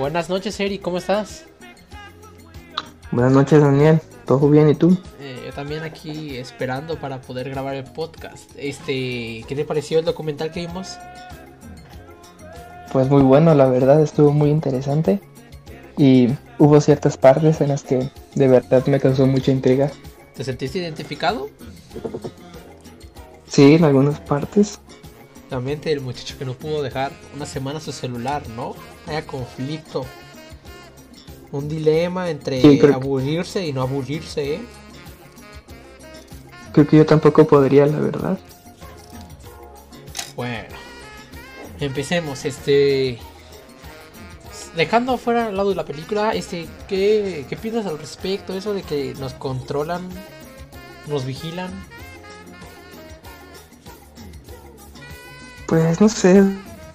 Buenas noches, Eri, ¿cómo estás? Buenas noches, Daniel. ¿Todo bien y tú? Eh, yo también aquí esperando para poder grabar el podcast. Este, ¿qué te pareció el documental que vimos? Pues muy bueno, la verdad, estuvo muy interesante. Y hubo ciertas partes en las que de verdad me causó mucha intriga. ¿Te sentiste identificado? Sí, en algunas partes. Del muchacho que no pudo dejar una semana su celular, ¿no? Haya conflicto. Un dilema entre Sí, que- aburrirse y no aburrirse, ¿eh? Creo que yo tampoco podría, la verdad. Bueno, empecemos. Este. Dejando fuera al lado de la película, este, ¿qué, ¿qué piensas al respecto? Eso de que nos controlan, nos vigilan. Pues no sé,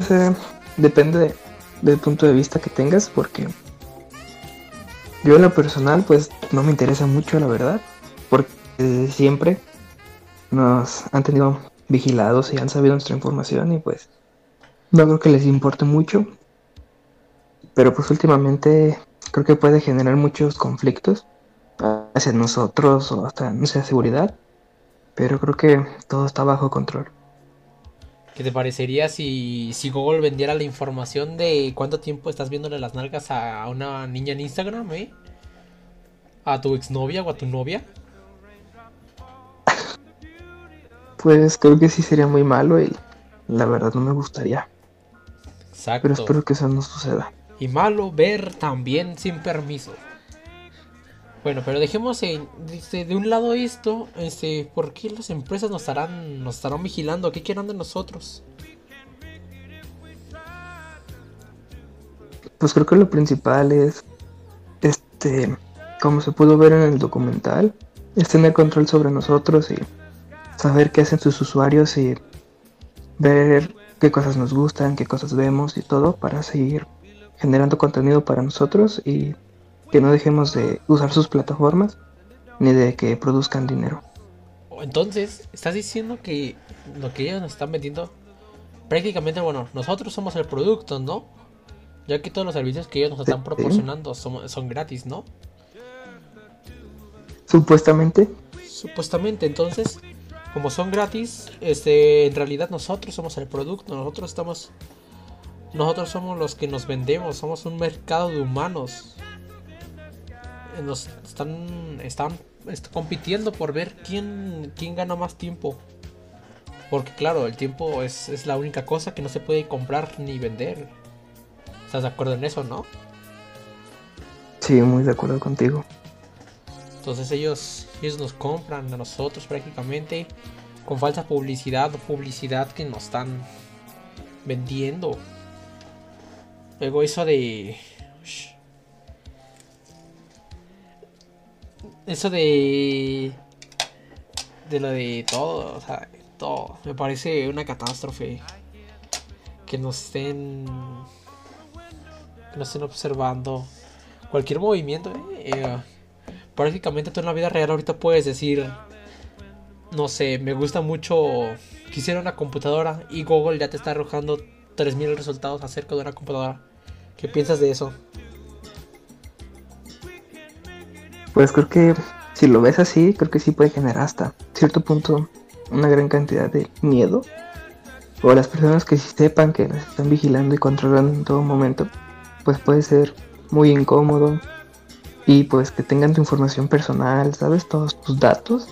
o sea, depende de- del punto de vista que tengas, porque yo en lo personal, pues no me interesa mucho, la verdad, porque desde siempre nos han tenido vigilados y han sabido nuestra información y pues no creo que les importe mucho, pero pues últimamente creo que puede generar muchos conflictos hacia nosotros o hasta nuestra seguridad, pero creo que todo está bajo control. ¿Qué te parecería si, si Google vendiera la información de cuánto tiempo estás viéndole las nalgas a una niña en Instagram, eh? ¿A tu exnovia o a tu novia? Pues creo que sí sería muy malo y la verdad no me gustaría. Exacto. Pero espero que eso no suceda. Y malo ver también sin permiso. Bueno, pero dejemos en- este, de un lado esto, este, ¿por qué las empresas nos estarán, nos estarán vigilando? ¿Qué quieren de nosotros? Pues creo que lo principal es, este, como se pudo ver en el documental, es tener control sobre nosotros y saber qué hacen sus usuarios y ver qué cosas nos gustan, qué cosas vemos y todo para seguir generando contenido para nosotros y que no dejemos de usar sus plataformas ni de que produzcan dinero. O Entonces, estás diciendo que lo que ellos nos están vendiendo, prácticamente, bueno, nosotros somos el producto, ¿no? Ya que todos los servicios que ellos nos están proporcionando son, son gratis, ¿no? Supuestamente, Supuestamente, entonces, como son gratis, este, en realidad nosotros somos el producto, nosotros estamos, nosotros somos los que nos vendemos, somos un mercado de humanos. Nos están, están, est- compitiendo por ver quién, quién gana más tiempo. Porque claro, el tiempo es, es la única cosa que no se puede comprar ni vender. ¿Estás de acuerdo en eso, no? sí, muy de acuerdo contigo. Entonces ellos, ellos nos compran a nosotros prácticamente con falsa publicidad o publicidad que nos están vendiendo. Luego eso de... Eso de... De lo de todo, o sea, todo. Me parece una catástrofe. Que nos estén... Que nos estén observando. Cualquier movimiento, eh, eh, prácticamente tú en la vida real ahorita puedes decir, no sé, me gusta mucho, quisiera una computadora y Google ya te está arrojando 3000 resultados acerca de una computadora. ¿Qué piensas de eso? Pues creo que si lo ves así, creo que sí puede generar hasta cierto punto una gran cantidad de miedo. O las personas que sí sepan que las están vigilando y controlando en todo momento, pues puede ser muy incómodo. Y pues que tengan tu información personal, ¿sabes? Todos tus datos.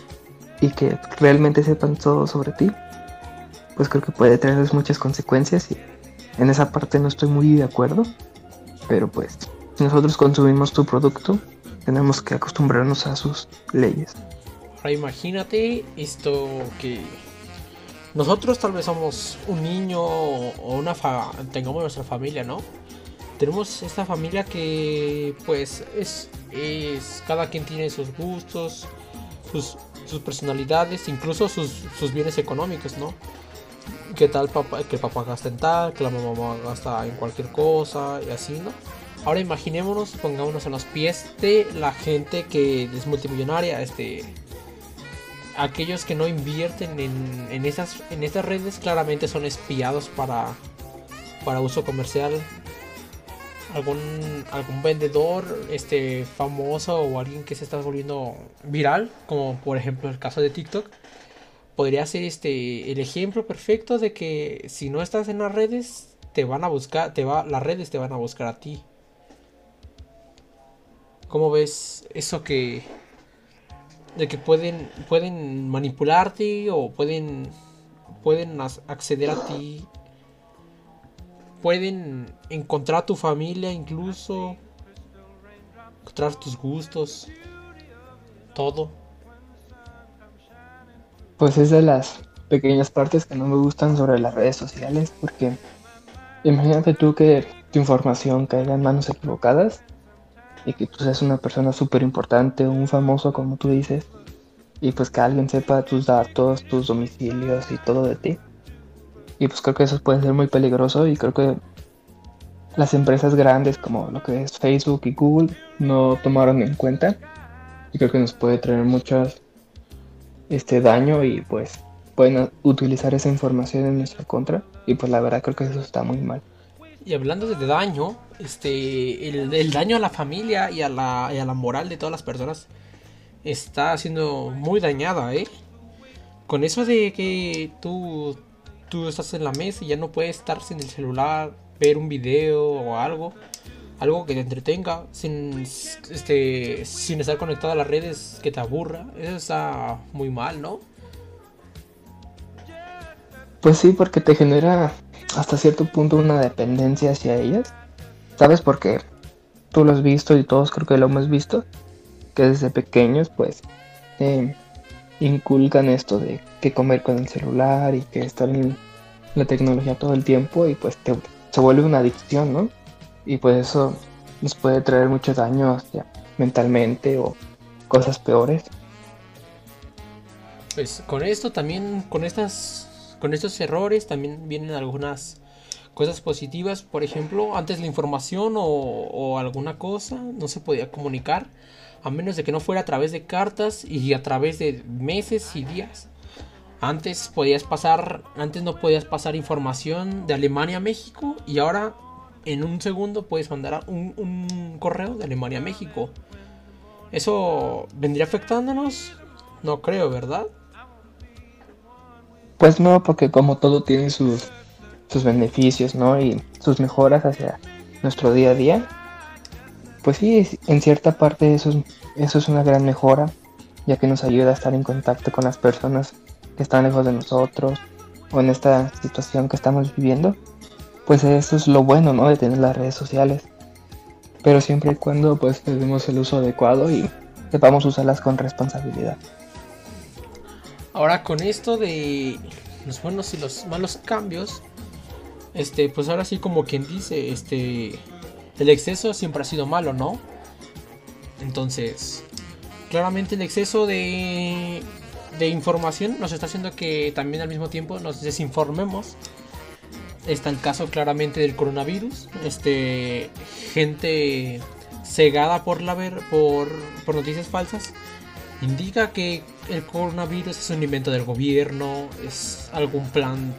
Y que realmente sepan todo sobre ti. Pues creo que puede traerles muchas consecuencias. Y en esa parte no estoy muy de acuerdo. Pero pues, si nosotros consumimos tu producto, tenemos que acostumbrarnos a sus leyes. Ahora imagínate esto que nosotros tal vez somos un niño o una fa tengamos nuestra familia, ¿no? Tenemos esta familia que pues es, es cada quien tiene sus gustos, sus, sus personalidades, incluso sus, sus bienes económicos, ¿no? ¿Qué tal papá, que el papá gasta en tal, que la mamá gasta en cualquier cosa y así, ¿no? Ahora imaginémonos, pongámonos en los pies de la gente que es multimillonaria, este aquellos que no invierten en, en, esas, en estas redes claramente son espiados para, para uso comercial. algún algún vendedor este famoso o alguien que se está volviendo viral, como por ejemplo el caso de TikTok, podría ser este el ejemplo perfecto de que si no estás en las redes te van a buscar, te va las redes te van a buscar a ti. ¿Cómo ves eso que de que pueden pueden manipularte o pueden pueden acceder a ti pueden encontrar tu familia incluso, encontrar tus gustos, todo. Pues es de las pequeñas partes que no me gustan sobre las redes sociales, porque imagínate tú que tu información caiga en manos equivocadas y que tú seas una persona súper importante, un famoso como tú dices, y pues que alguien sepa tus datos, tus domicilios y todo de ti. Y pues creo que eso puede ser muy peligroso y creo que las empresas grandes como lo que es Facebook y Google no tomaron en cuenta. Y creo que nos puede traer mucho este daño y pues pueden utilizar esa información en nuestra contra. Y pues la verdad creo que eso está muy mal. Y hablando de daño, este, el, daño a la familia y a la, y a la moral de todas las personas está siendo muy dañada, ¿eh? Con eso de que tú tú estás en la mesa y ya no puedes estar sin el celular, ver un video o algo, algo que te entretenga, sin, este, sin estar conectado a las redes que te aburra. Eso está muy mal, ¿no? Pues sí, porque te genera hasta cierto punto una dependencia hacia ellas. ¿Sabes por qué? Tú lo has visto y todos creo que lo hemos visto. Que desde pequeños pues inculcan esto de que comer con el celular y que estar en la tecnología todo el tiempo y pues se vuelve una adicción, ¿no? Y pues eso nos puede traer mucho daño mentalmente o cosas peores. Pues con esto también, con estas, con estos errores también vienen algunas cosas positivas. Por ejemplo, antes la información o, alguna cosa no se podía comunicar a menos de que no fuera a través de cartas y a través de meses y días. Antes podías pasar, antes no podías pasar información de Alemania a México y ahora en un segundo puedes mandar un, correo de Alemania a México. ¿Eso vendría afectándonos? No creo, ¿verdad? Pues no, porque como todo tiene sus, sus beneficios, ¿no? Y sus mejoras hacia nuestro día a día. Pues sí, en cierta parte eso eso es una gran mejora, ya que nos ayuda a estar en contacto con las personas que están lejos de nosotros o en esta situación que estamos viviendo, pues eso es lo bueno, ¿no? De tener las redes sociales. Pero siempre y cuando pues tenemos el uso adecuado y sepamos usarlas con responsabilidad. Ahora con esto de los buenos y los malos cambios, este, pues ahora sí como quien dice, este, el exceso siempre ha sido malo, ¿no? Entonces, claramente el exceso de de información nos está haciendo que también al mismo tiempo nos desinformemos. Está el caso claramente del coronavirus. Este, gente cegada por, la ver, por, por noticias falsas indica que el coronavirus es un invento del gobierno, es algún plan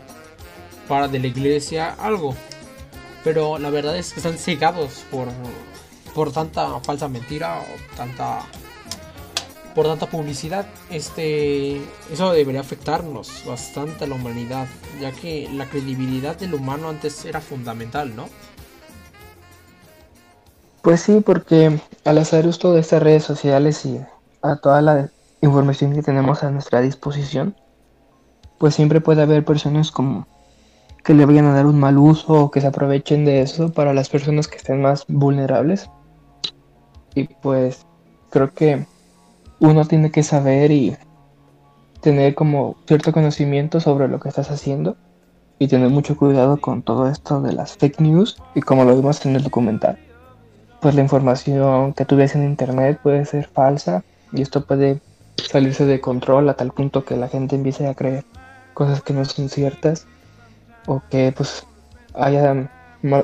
para de la iglesia, algo. Pero la verdad es que están cegados por, por tanta falsa mentira o tanta por tanta publicidad, este, eso debería afectarnos bastante a la humanidad, ya que la credibilidad del humano antes era fundamental, ¿no? Pues sí, porque al hacer uso de estas redes sociales y a toda la información que tenemos a nuestra disposición, pues siempre puede haber personas como que le vayan a dar un mal uso o que se aprovechen de eso para las personas que estén más vulnerables. Y pues creo que uno tiene que saber y tener como cierto conocimiento sobre lo que estás haciendo y tener mucho cuidado con todo esto de las fake news y como lo vimos en el documental. Pues la información que tú ves en internet puede ser falsa y esto puede salirse de control a tal punto que la gente empiece a creer cosas que no son ciertas o que pues haya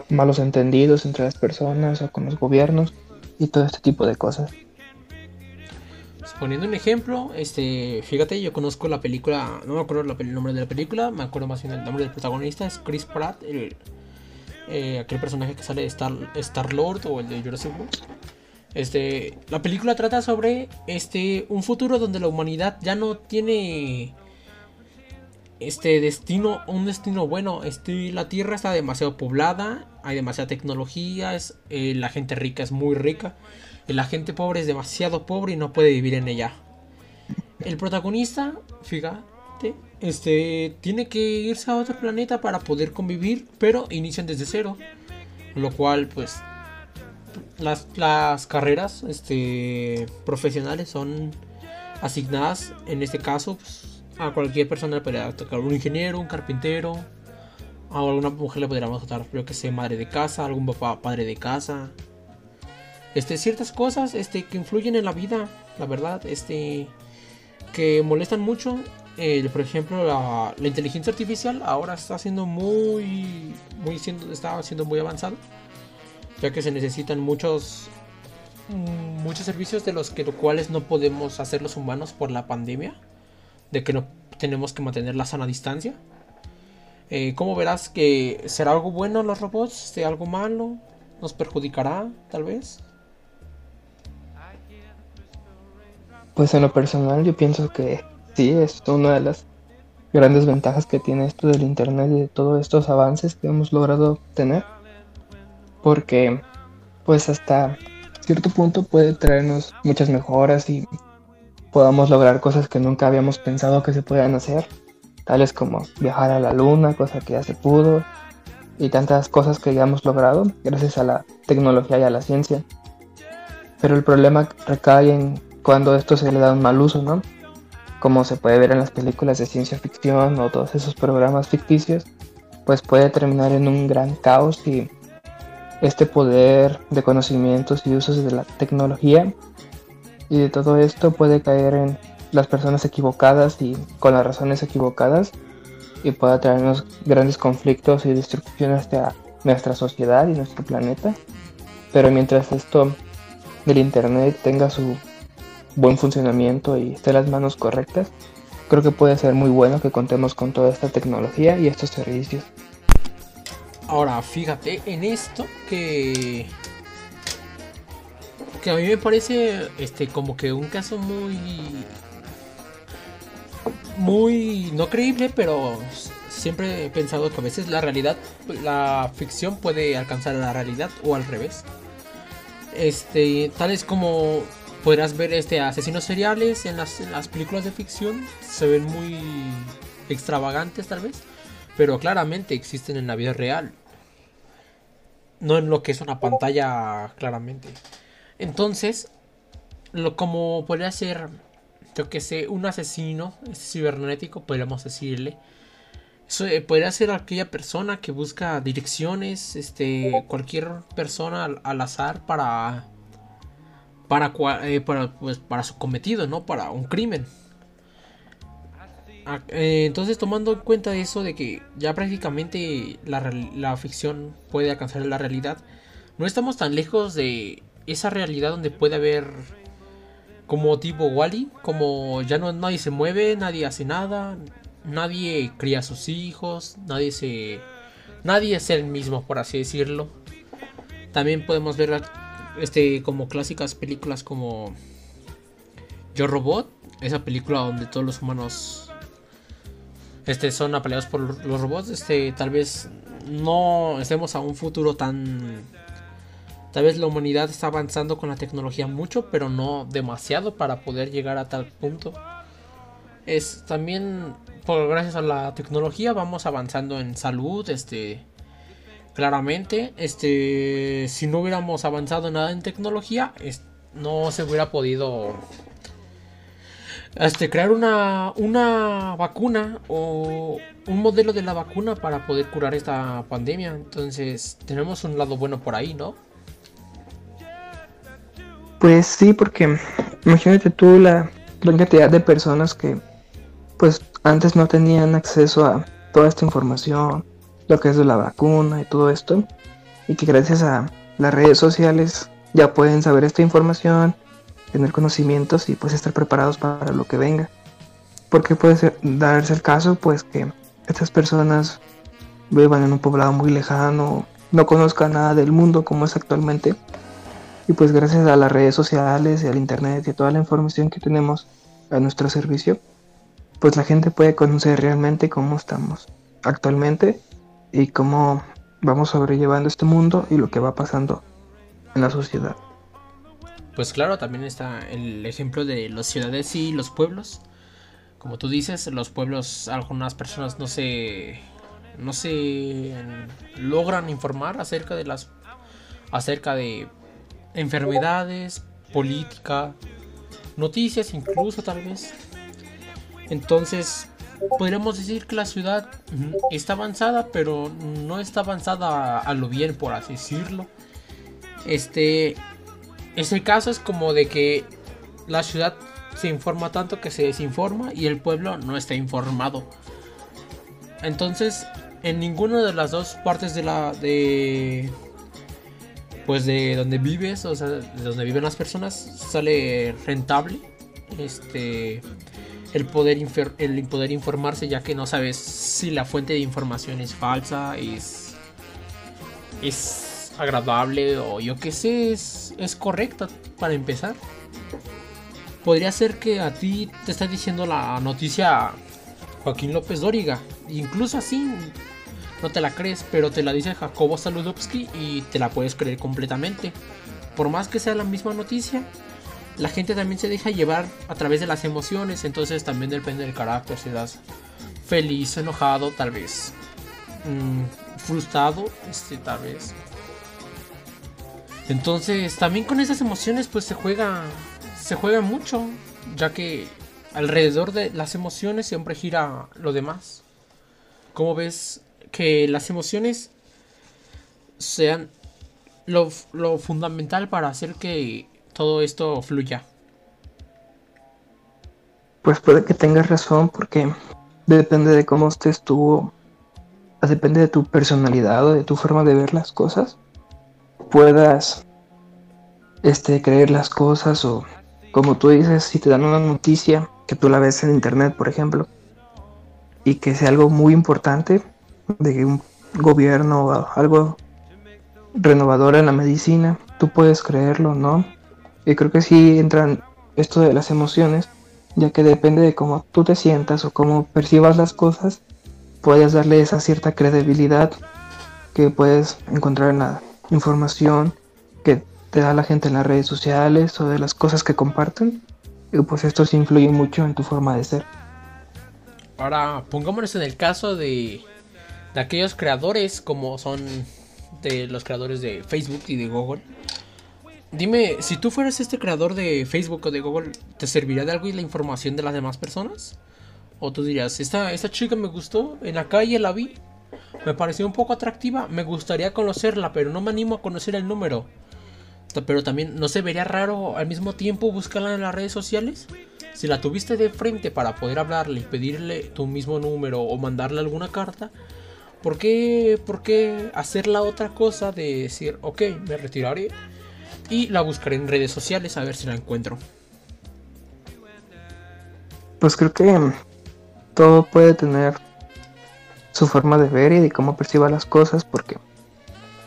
malos entendidos entre las personas o con los gobiernos y todo este tipo de cosas. Poniendo un ejemplo, este, fíjate, yo conozco la película, no me acuerdo el nombre de la película, me acuerdo más bien el nombre del protagonista, es Chris Pratt, el, eh, aquel personaje que sale de Star, Star Lord o el de Jurassic World. Este, la película trata sobre este un futuro donde la humanidad ya no tiene este destino, un destino bueno. Este, la Tierra está demasiado poblada, hay demasiada tecnología, eh, la gente rica es muy rica, la gente pobre es demasiado pobre y no puede vivir en ella. El protagonista, fíjate, este, tiene que irse a otro planeta para poder convivir, pero inician desde cero, lo cual, pues, las, las carreras, este, profesionales son asignadas, en este caso, pues, a cualquier persona le podría tocar un ingeniero, un carpintero, a alguna mujer le podríamos tocar, creo que sea madre de casa, algún papá, padre de casa. Este, ciertas cosas este, que influyen en la vida, la verdad, este, que molestan mucho. por ejemplo, la, inteligencia artificial ahora está siendo muy, muy siendo, está siendo muy avanzado, ya que se necesitan muchos, mm, muchos servicios de los que los cuales no podemos hacer los humanos por la pandemia de que no tenemos que mantener la sana distancia. Eh, ¿Cómo verás que será algo bueno los robots? ¿Será algo malo? ¿Nos perjudicará, tal vez? Pues en lo personal yo pienso que sí, es una de las grandes ventajas que tiene esto del Internet y de todos estos avances que hemos logrado tener. Porque pues hasta cierto punto puede traernos muchas mejoras y podamos lograr cosas que nunca habíamos pensado que se puedan hacer, tales como viajar a la luna, cosa que ya se pudo, y tantas cosas que ya hemos logrado gracias a la tecnología y a la ciencia. Pero el problema recae en cuando esto se le da un mal uso, ¿no? Como se puede ver en las películas de ciencia ficción o todos esos programas ficticios, pues puede terminar en un gran caos y este poder de conocimientos y usos de la tecnología y de todo esto puede caer en las personas equivocadas y con las razones equivocadas y puede traernos grandes conflictos y destrucciones hacia nuestra sociedad y nuestro planeta. Pero mientras esto del Internet tenga su buen funcionamiento y esté en las manos correctas, creo que puede ser muy bueno que contemos con toda esta tecnología y estos servicios. Ahora, fíjate en esto que que a mí me parece este como que un caso muy muy no creíble, pero siempre he pensado que a veces la realidad, la ficción puede alcanzar a la realidad o al revés. Este, tales como podrás ver este asesinos seriales en las, en las películas de ficción, se ven muy extravagantes tal vez, pero claramente existen en la vida real. No en lo que es una pantalla claramente. Entonces, lo como podría ser, yo que sé, un asesino cibernético, podríamos decirle. Eh, podría ser aquella persona que busca direcciones, este, cualquier persona al, azar para, para, eh, para, pues, para su cometido, ¿no? Para un crimen. Ah, eh, entonces, tomando en cuenta eso de que ya prácticamente la, la ficción puede alcanzar la realidad, no estamos tan lejos de esa realidad donde puede haber como tipo Wally, como ya no nadie se mueve, nadie hace nada, nadie cría a sus hijos, nadie se nadie es el mismo por así decirlo. También podemos ver este como clásicas películas como Yo Robot, esa película donde todos los humanos este son apaleados por los robots, este tal vez no estemos a un futuro tan Tal vez la humanidad está avanzando con la tecnología mucho, pero no demasiado para poder llegar a tal punto. Es también por gracias a la tecnología vamos avanzando en salud, este claramente, este si no hubiéramos avanzado nada en tecnología, no se hubiera podido este, crear una, una vacuna o un modelo de la vacuna para poder curar esta pandemia. Entonces, tenemos un lado bueno por ahí, ¿no? Pues sí, porque imagínate tú la gran cantidad de personas que pues antes no tenían acceso a toda esta información, lo que es de la vacuna y todo esto, y que gracias a las redes sociales ya pueden saber esta información, tener conocimientos y pues estar preparados para lo que venga. Porque puede darse el caso pues que estas personas vivan en un poblado muy lejano no conozca nada del mundo como es actualmente. Y pues gracias a las redes sociales y al internet y a toda la información que tenemos a nuestro servicio, pues la gente puede conocer realmente cómo estamos actualmente y cómo vamos sobrellevando este mundo y lo que va pasando en la sociedad. Pues claro, también está el ejemplo de las ciudades y los pueblos. Como tú dices, los pueblos, algunas personas no se no se logran informar acerca de las acerca de enfermedades, política, noticias incluso tal vez. Entonces, podríamos decir que la ciudad está avanzada, pero no está avanzada a lo bien, por así decirlo. Este, ese caso es como de que la ciudad se informa tanto que se desinforma y el pueblo no está informado. Entonces, en ninguna de las dos partes de la de pues de donde vives, o sea, de donde viven las personas sale rentable este el poder el poder informarse ya que no sabes si la fuente de información es falsa, es es agradable o yo qué sé, es, es correcta para empezar. Podría ser que a ti te está diciendo la noticia Joaquín López Dóriga. Incluso así no te la crees, pero te la dice Jacobo Saludowski y te la puedes creer completamente. Por más que sea la misma noticia, la gente también se deja llevar a través de las emociones, entonces también depende del carácter, si das feliz, enojado, tal vez mm, frustrado, este, tal vez. Entonces, también con esas emociones pues se juega se juega mucho, ya que alrededor de las emociones siempre gira lo demás. ¿Cómo ves que las emociones sean lo, fundamental para hacer que todo esto fluya? Pues puede que tengas razón porque depende de cómo estés tú, depende de tu personalidad o de tu forma de ver las cosas, puedas este, creer las cosas o como tú dices, si te dan una noticia que tú la ves en internet, por ejemplo, y que sea algo muy importante de un gobierno o algo renovador en la medicina, tú puedes creerlo, ¿no? Y creo que sí entran esto de las emociones, ya que depende de cómo tú te sientas o cómo percibas las cosas, puedes darle esa cierta credibilidad que puedes encontrar en la información que te da la gente en las redes sociales o de las cosas que comparten y pues esto sí influye mucho en tu forma de ser. Ahora, pongámonos en el caso de, de aquellos creadores como son de los creadores de Facebook y de Google. Dime, si tú fueras este creador de Facebook o de Google, ¿te serviría de algo y la información de las demás personas? O tú dirías, esta, esta chica me gustó, en la calle la vi, me pareció un poco atractiva, me gustaría conocerla, pero no me animo a conocer el número. Pero también, ¿no se vería raro al mismo tiempo buscarla en las redes sociales? Si la tuviste de frente para poder hablarle y pedirle tu mismo número o mandarle alguna carta, ¿por qué, ¿por qué hacer la otra cosa de decir, ok, me retiraré y la buscaré en redes sociales a ver si la encuentro? Pues creo que todo puede tener su forma de ver y de cómo perciba las cosas porque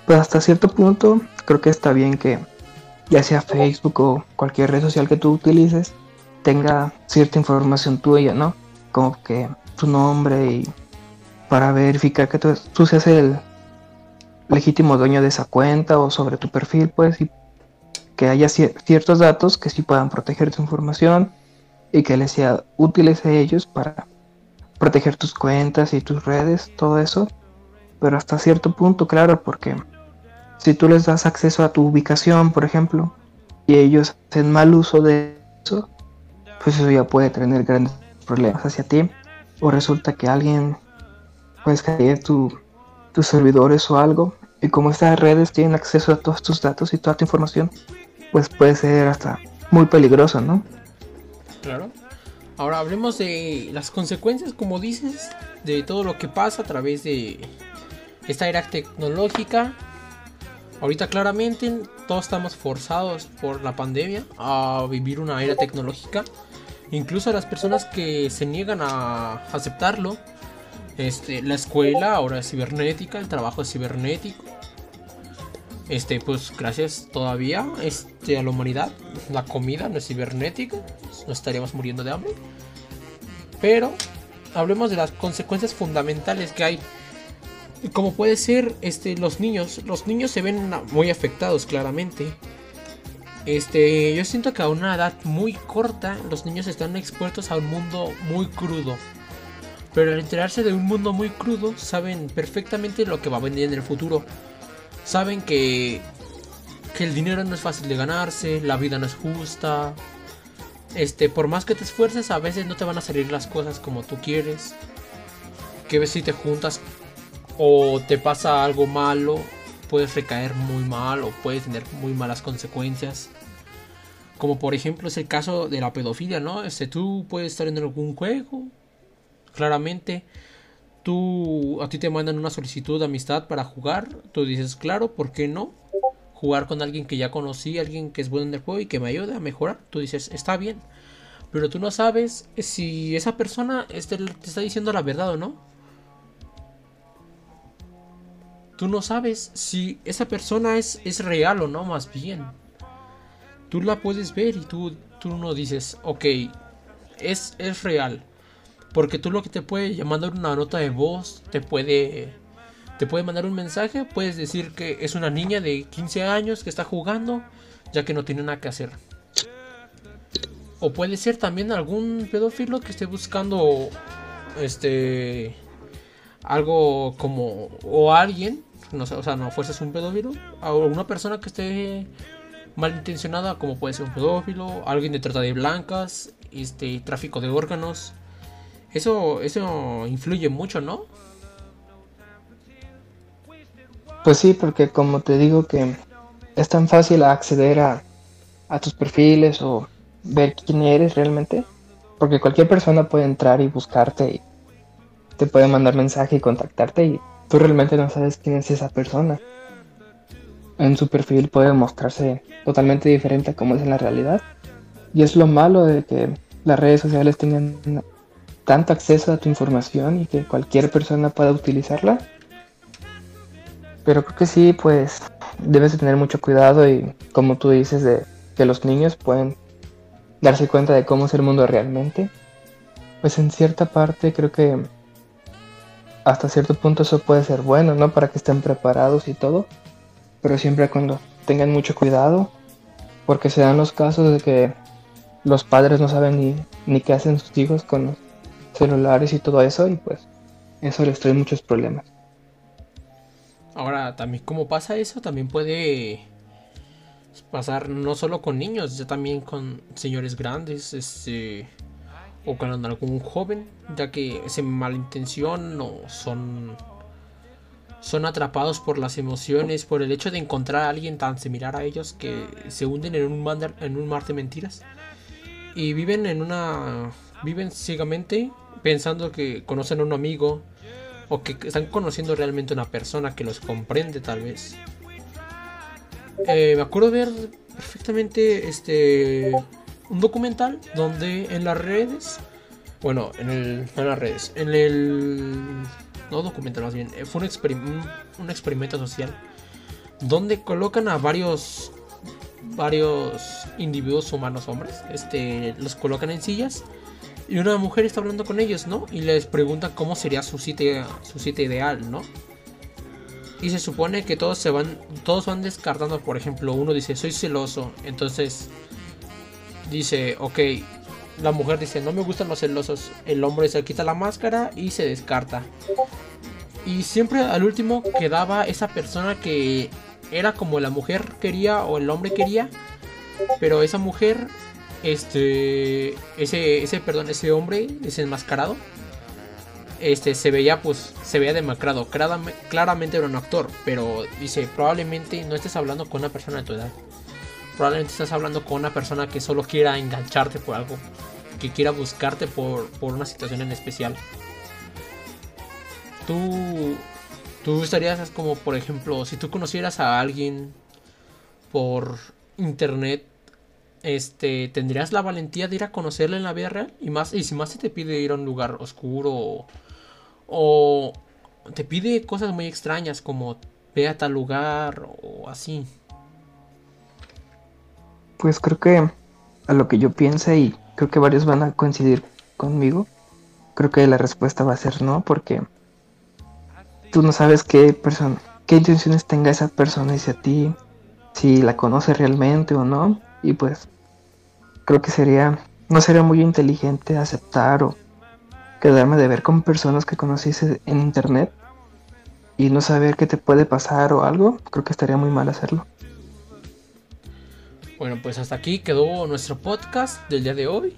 pues hasta cierto punto creo que está bien que ya sea Facebook o cualquier red social que tú utilices, tenga cierta información tuya, ¿no? Como que tu nombre y para verificar que tú, seas el legítimo dueño de esa cuenta o sobre tu perfil, pues, y que haya ciertos datos que sí puedan proteger tu información y que les sea útiles a ellos para proteger tus cuentas y tus redes, todo eso. Pero hasta cierto punto, claro, porque si tú les das acceso a tu ubicación, por ejemplo, y ellos hacen mal uso de eso, pues eso ya puede tener grandes problemas hacia ti. O resulta que alguien puede caer tu, tus servidores o algo. Y como estas redes tienen acceso a todos tus datos y toda tu información, pues puede ser hasta muy peligroso, ¿no? Claro. Ahora hablemos de las consecuencias, como dices, de todo lo que pasa a través de esta era tecnológica Ahorita claramente todos estamos forzados por la pandemia a vivir una era tecnológica. Incluso las personas que se niegan a aceptarlo. Este, la escuela ahora es cibernética, el trabajo es cibernético. Este, pues gracias todavía este, a la humanidad, la comida no es cibernética, no estaríamos muriendo de hambre. Pero hablemos de las consecuencias fundamentales que hay. Como puede ser este, los niños. Los niños se ven muy afectados claramente. Este, yo siento que a una edad muy corta los niños están expuestos a un mundo muy crudo. Pero al enterarse de un mundo muy crudo, saben perfectamente lo que va a venir en el futuro saben que, que el dinero no es fácil de ganarse, la vida no es justa. Este, por más que te esfuerces, a veces no te van a salir las cosas como tú quieres. Que si te juntas o te pasa algo malo, puedes recaer muy mal o puedes tener muy malas consecuencias. Como por ejemplo es el caso de la pedofilia, ¿no? Este, tú puedes estar en algún juego, claramente, tú a ti te mandan una solicitud de amistad para jugar, tú dices, claro, ¿por qué no? Jugar con alguien que ya conocí, alguien que es bueno en el juego y que me ayude a mejorar, tú dices, está bien. Pero tú no sabes si esa persona te está diciendo la verdad o no. Tú no sabes si esa persona es, es real o no, más bien. Tú la puedes ver y tú, tú no dices, ok, es, es real porque tú lo que te puede mandar una nota de voz, te puede te puede mandar un mensaje, puedes decir que es una niña de 15 años que está jugando, ya que no tiene nada que hacer. O puede ser también algún pedófilo que esté buscando este algo como o alguien, no o sea, no fuerzas un pedófilo, o una persona que esté malintencionada, como puede ser un pedófilo, alguien de trata de blancas, este tráfico de órganos, eso, eso influye mucho, ¿no? Pues sí, porque como te digo que es tan fácil acceder a, a tus perfiles o ver quién eres realmente, porque cualquier persona puede entrar y buscarte y te puede mandar mensaje y contactarte y tú realmente no sabes quién es esa persona. En su perfil puede mostrarse totalmente diferente a como es en la realidad. Y es lo malo de que las redes sociales tengan tanto acceso a tu información y que cualquier persona pueda utilizarla. Pero creo que sí, pues debes de tener mucho cuidado y como tú dices de que los niños pueden darse cuenta de cómo es el mundo realmente. Pues en cierta parte creo que hasta cierto punto eso puede ser bueno, ¿no? Para que estén preparados y todo. Pero siempre cuando tengan mucho cuidado. Porque se dan los casos de que los padres no saben ni, ni qué hacen sus hijos con los celulares y todo eso y pues eso les trae muchos problemas. Ahora, también como pasa eso, también puede pasar no solo con niños, ya también con señores grandes, este o con algún joven, ya que ese malintención no son son atrapados por las emociones, por el hecho de encontrar a alguien tan similar a ellos que se hunden en un mar, en un mar de mentiras y viven en una viven ciegamente pensando que conocen a un amigo o que están conociendo realmente una persona que los comprende tal vez. Eh, me acuerdo ver perfectamente este un documental donde en las redes, bueno, en, el, en las redes, en el no documental más bien, eh, fue un, un experimento social donde colocan a varios varios individuos humanos hombres, este los colocan en sillas y una mujer está hablando con ellos, ¿no? Y les pregunta cómo sería su sitio, su sitio ideal, ¿no? Y se supone que todos se van, todos van descartando, por ejemplo, uno dice, soy celoso, entonces dice, ok, la mujer dice, no me gustan los celosos, el hombre se quita la máscara y se descarta. Y siempre al último quedaba esa persona que era como la mujer quería o el hombre quería, pero esa mujer este ese ese perdón ese hombre ese enmascarado este se veía pues se veía demacrado. Claramente era un actor pero dice probablemente no estés hablando con una persona de tu edad. Probablemente estás hablando con una persona que solo quiera engancharte por algo que quiera buscarte por, por una situación en especial. Tú tú estarías como por ejemplo si tú conocieras a alguien por internet este, ¿tendrías la valentía de ir a conocerle en la vida real? Y más, y si más se te pide ir a un lugar oscuro o, te pide cosas muy extrañas como ve a tal lugar o así. Pues creo que a lo que yo piense y creo que varios van a coincidir conmigo, creo que la respuesta va a ser no, porque tú no sabes qué persona, qué intenciones tenga esa persona hacia ti, si la conoce realmente o no, y pues creo que sería, no sería muy inteligente aceptar o quedarme de ver con personas que conociste en internet y no saber qué te puede pasar o algo, creo que estaría muy mal hacerlo. Bueno, pues hasta aquí quedó nuestro podcast del día de hoy.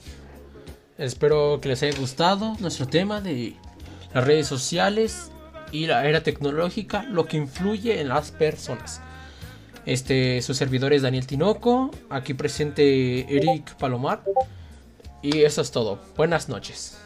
Espero que les haya gustado nuestro tema de las redes sociales y la era tecnológica, lo que influye en las personas. Este, su servidor es Daniel Tinoco, aquí presente Eric Palomar. Y eso es todo. Buenas noches.